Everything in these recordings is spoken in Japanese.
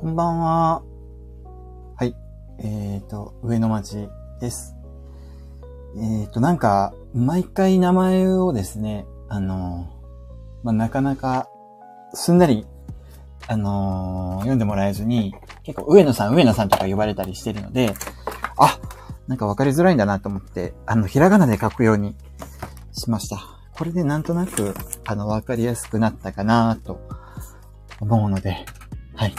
こんばんは。はい。えっ、ー、と、上野町です。えっ、ー、と、なんか、毎回名前をですね、あの、まあ、なかなか、すんなり、あの、読んでもらえずに、結構、上野さん、上野さんとか呼ばれたりしてるので、あ、なんかわかりづらいんだなと思って、あの、ひらがなで書くようにしました。これでなんとなく、あの、わかりやすくなったかなと思うので、はい。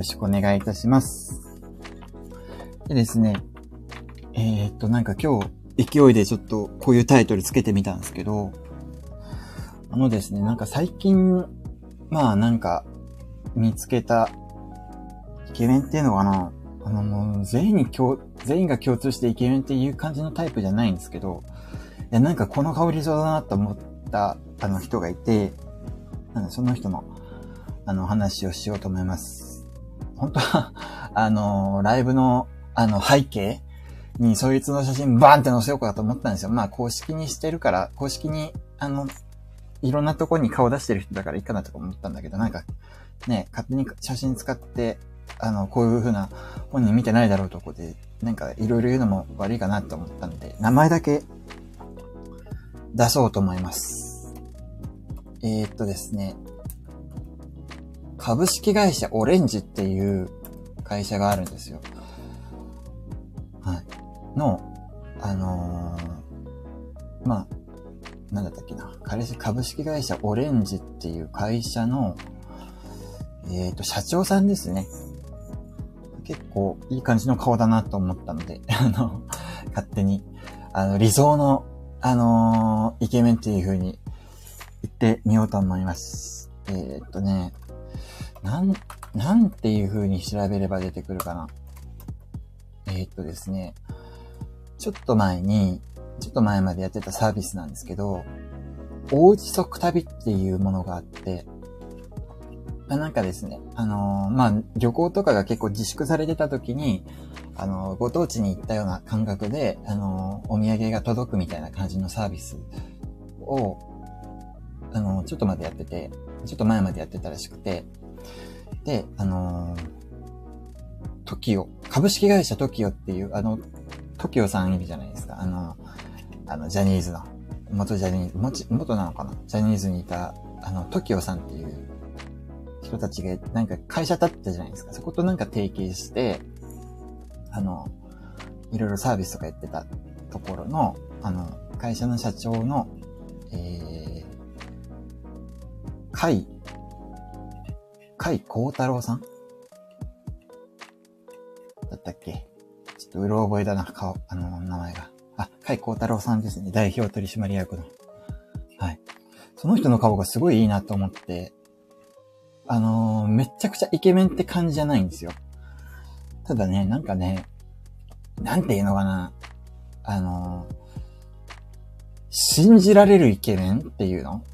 よろしくお願いいたします。でですね、えー、っと、なんか今日、勢いでちょっとこういうタイトルつけてみたんですけど、あのですね、なんか最近、まあなんか、見つけた、イケメンっていうのかなあのもう全員に共、全員が共通してイケメンっていう感じのタイプじゃないんですけど、いやなんかこの香りそうだなと思ったあの人がいて、なんかその人のあの、話をしようと思います。本当は、あの、ライブの、あの、背景に、そいつの写真バーンって載せようかと思ったんですよ。まあ、公式にしてるから、公式に、あの、いろんなとこに顔出してる人だからいいかなとか思ったんだけど、なんか、ね、勝手に写真使って、あの、こういう風な本人見てないだろうとこで、なんかいろいろ言うのも悪いかなと思ったんで、名前だけ出そうと思います。えー、っとですね、株式会社オレンジっていう会社があるんですよ。はい。の、あのー、まあ、なんだったっけな。彼氏株式会社オレンジっていう会社の、えっ、ー、と、社長さんですね。結構いい感じの顔だなと思ったので、あの、勝手に、あの、理想の、あのー、イケメンっていう風に言ってみようと思います。えー、っとね、なん、なんていう風に調べれば出てくるかな。えー、っとですね、ちょっと前に、ちょっと前までやってたサービスなんですけど、大地足旅っていうものがあって、あなんかですね、あのー、まあ、旅行とかが結構自粛されてた時に、あのー、ご当地に行ったような感覚で、あのー、お土産が届くみたいな感じのサービスを、あのちょっとまでやってて、ちょっと前までやってたらしくて、で、あのー、トキオ、株式会社トキオっていう、あの、トキオさんいるじゃないですか。あの、あの、ジャニーズの、元ジャニーズ、元元なのかな？ジャニーズにいた、あの、トキオさんっていう人たちが、なんか会社立ったじゃないですか。そことなんか提携して、あの、いろいろサービスとかやってたところの、あの、会社の社長の、えー、会甲斐幸太郎さん？だったっけ？ちょっとうろ覚えだな、顔、あの、名前が。あ、甲斐幸太郎さんですね。代表取締役の。はい。その人の顔がすごいいいなと思って、あのー、めちゃくちゃイケメンって感じじゃないんですよ。ただね、なんかね、なんていうのかな。あのー、信じられるイケメンっていうの？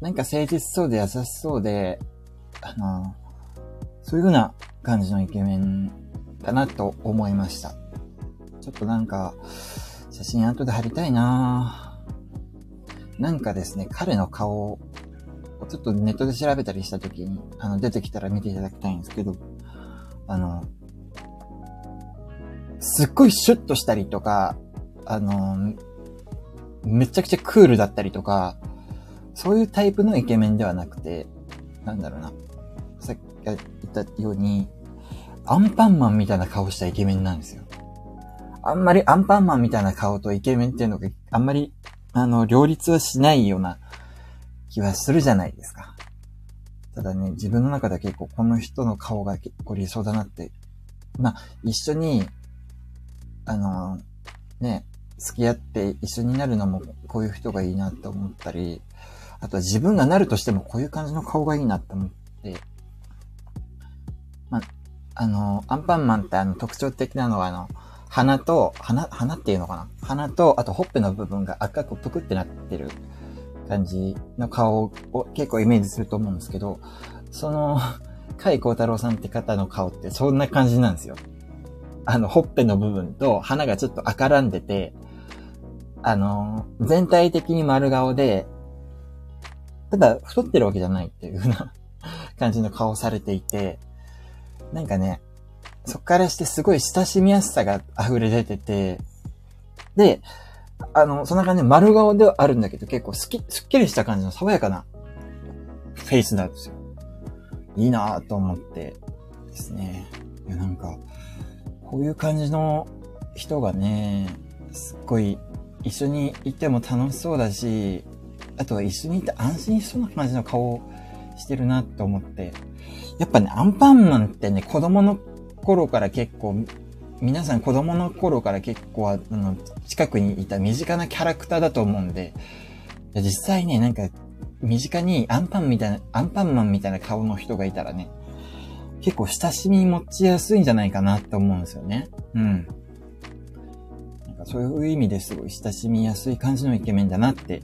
なんか誠実そうで優しそうで、あの、そういう風な感じのイケメンだなと思いました。ちょっとなんか、写真後で貼りたいななんかですね、彼の顔を、ちょっとネットで調べたりした時に、あの、出てきたら見ていただきたいんですけど、あの、すっごいシュッとしたりとか、あの、めちゃくちゃクールだったりとか、そういうタイプのイケメンではなくて、なんだろうな。言ったように、アンパンマンみたいな顔したイケメンなんですよ。あんまりアンパンマンみたいな顔とイケメンっていうのがあんまり、あの、両立はしないような気はするじゃないですか。ただね、自分の中では結構この人の顔が結構理想だなって。まあ、一緒に、あの、ね、付き合って一緒になるのもこういう人がいいなって思ったり、あとは自分がなるとしてもこういう感じの顔がいいなって思って、まあ、の、アンパンマンってあの特徴的なのはあの、鼻と、鼻、鼻っていうのかな？鼻と、あとほっぺの部分が赤くぷくってなってる感じの顔を結構イメージすると思うんですけど、その、甲斐幸太郎さんって方の顔ってそんな感じなんですよ。あの、ほっぺの部分と鼻がちょっと赤らんでて、あの、全体的に丸顔で、ただ太ってるわけじゃないっていう風な 感じの顔されていて、なんかね、そっからしてすごい親しみやすさが溢れ出てて、で、あの、そんな感じで丸顔ではあるんだけど、結構すき、すっきりした感じの爽やかなフェイスなんですよ。いいなぁと思ってですね。いや、なんか、こういう感じの人がね、すっごい一緒にいても楽しそうだし、あとは一緒にいて安心しそうな感じの顔してるなと思って。やっぱね、アンパンマンってね、子供の頃から結構、皆さん子供の頃から結構あの、近くにいた身近なキャラクターだと思うんで、実際ね、なんか、身近にアンパンみたいな、アンパンマンみたいな顔の人がいたらね、結構親しみ持ちやすいんじゃないかなって思うんですよね。うん。なんかそういう意味ですごい親しみやすい感じのイケメンだなって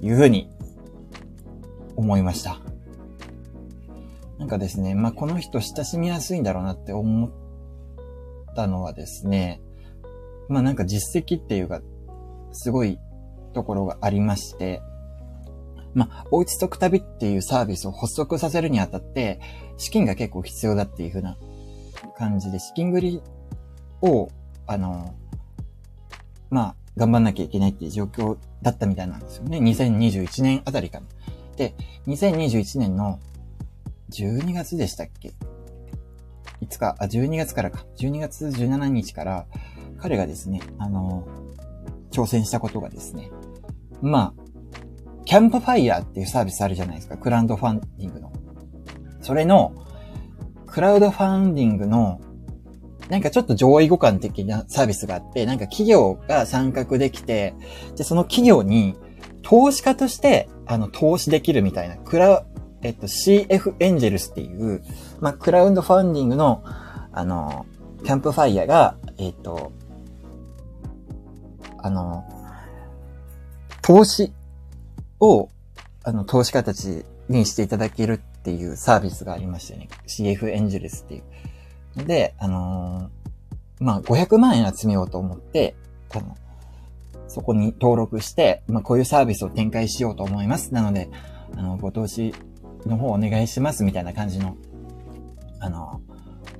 いうふうに思いました。なんかですね、まあ、この人親しみやすいんだろうなって思ったのはですね、まあ、なんか実績っていうか、すごいところがありまして、まあ、おうちく旅っていうサービスを発足させるにあたって、資金が結構必要だっていう風な感じで、資金繰りを、あの、まあ、頑張んなきゃいけないっていう状況だったみたいなんですよね。2021年あたりかな。で、2021年の12月でしたっけ？いつか、あ、12月からか。12月17日から、彼がですね、あの、挑戦したことがですね、まあ、キャンプファイヤーっていうサービスあるじゃないですか。クラウドファンディングの。それの、クラウドファンディングの、なんかちょっと上位互換的なサービスがあって、なんか企業が参画できて、で、その企業に投資家として、あの、投資できるみたいな、クラ、えっと、CF エンジェルスっていう、まあ、クラウドファンディングの、あの、キャンプファイヤーが、えっと、あの、投資を、あの、投資家たちにしていただけるっていうサービスがありましてね。CF エンジェルスっていう。で、あのー、まあ、500万円集めようと思って、あの、そこに登録して、まあ、こういうサービスを展開しようと思います。なので、あの、ご投資の方お願いしますみたいな感じの、あの、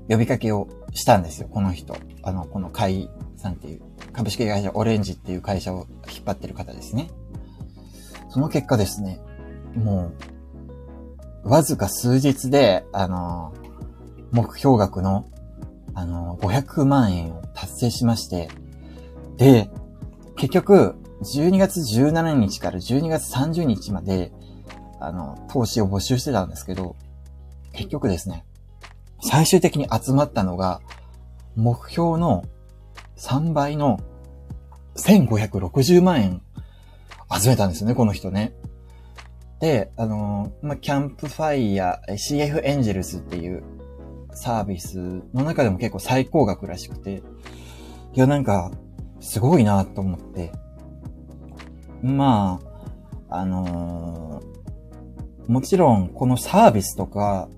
呼びかけをしたんですよ、この人。あの、この会さんっていう、株式会社オレンジっていう会社を引っ張ってる方ですね。その結果ですね、もう、わずか数日で、あの、目標額の、あの、500万円を達成しまして、で、結局、12月17日から12月30日まで、あの、投資を募集してたんですけど、結局ですね、最終的に集まったのが、目標の3倍の1560万円集めたんですよね、この人ね。で、あの、ま、キャンプファイヤー、CF エンジェルスっていうサービスの中でも結構最高額らしくて、いや、なんか、すごいなと思って。まあ、あのー、もちろん、このサービスとか、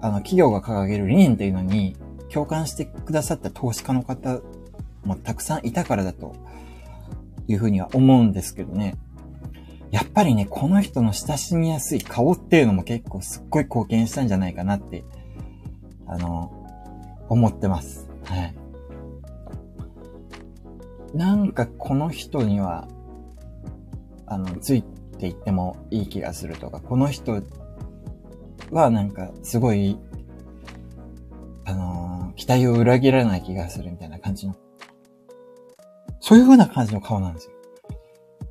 あの、企業が掲げる理念っていうのに共感してくださった投資家の方もたくさんいたからだというふうには思うんですけどね。やっぱりね、この人の親しみやすい顔っていうのも結構すっごい貢献したんじゃないかなって、あの、思ってます。はい。なんかこの人には、あの、ついていってもいい気がするとか、この人はなんかすごい、あの期待を裏切らない気がするみたいな感じのそういう風な感じの顔なんですよ。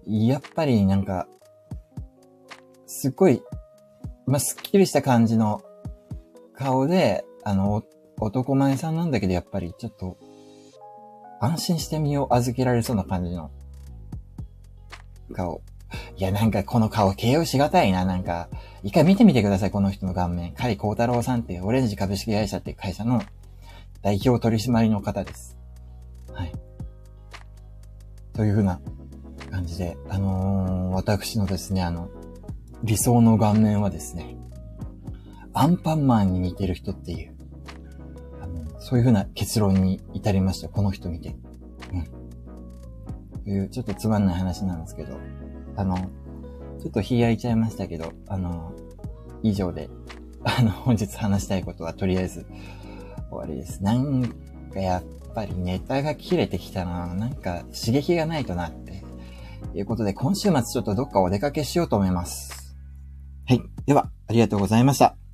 やっぱりなんか、すっごい、まあ、すっきりした感じの顔で、あの、男前さんなんだけど、やっぱりちょっと、安心して身を預けられそうな感じの顔。いや、なんかこの顔形容しがたいな、なんか。一回見てみてください、この人の顔面。甲斐幸太郎さんっていうオレンジ株式会社っていう会社の代表取締りの方です。はい。というふうな感じで、あのー、私のですね、あの、理想の顔面はですね、アンパンマンに似てる人っていう、あの、そういうふうな結論に至りました。この人見て。うん。という、ちょっとつまんない話なんですけど、あの、ちょっと日焼いちゃいましたけど、あの、以上で、あの、本日話したいことはとりあえず終わりです。なんかやっぱりネタが切れてきたな。なんか刺激がないとなって。いうことで、今週末ちょっとどっかお出かけしようと思います。はい。では、ありがとうございました。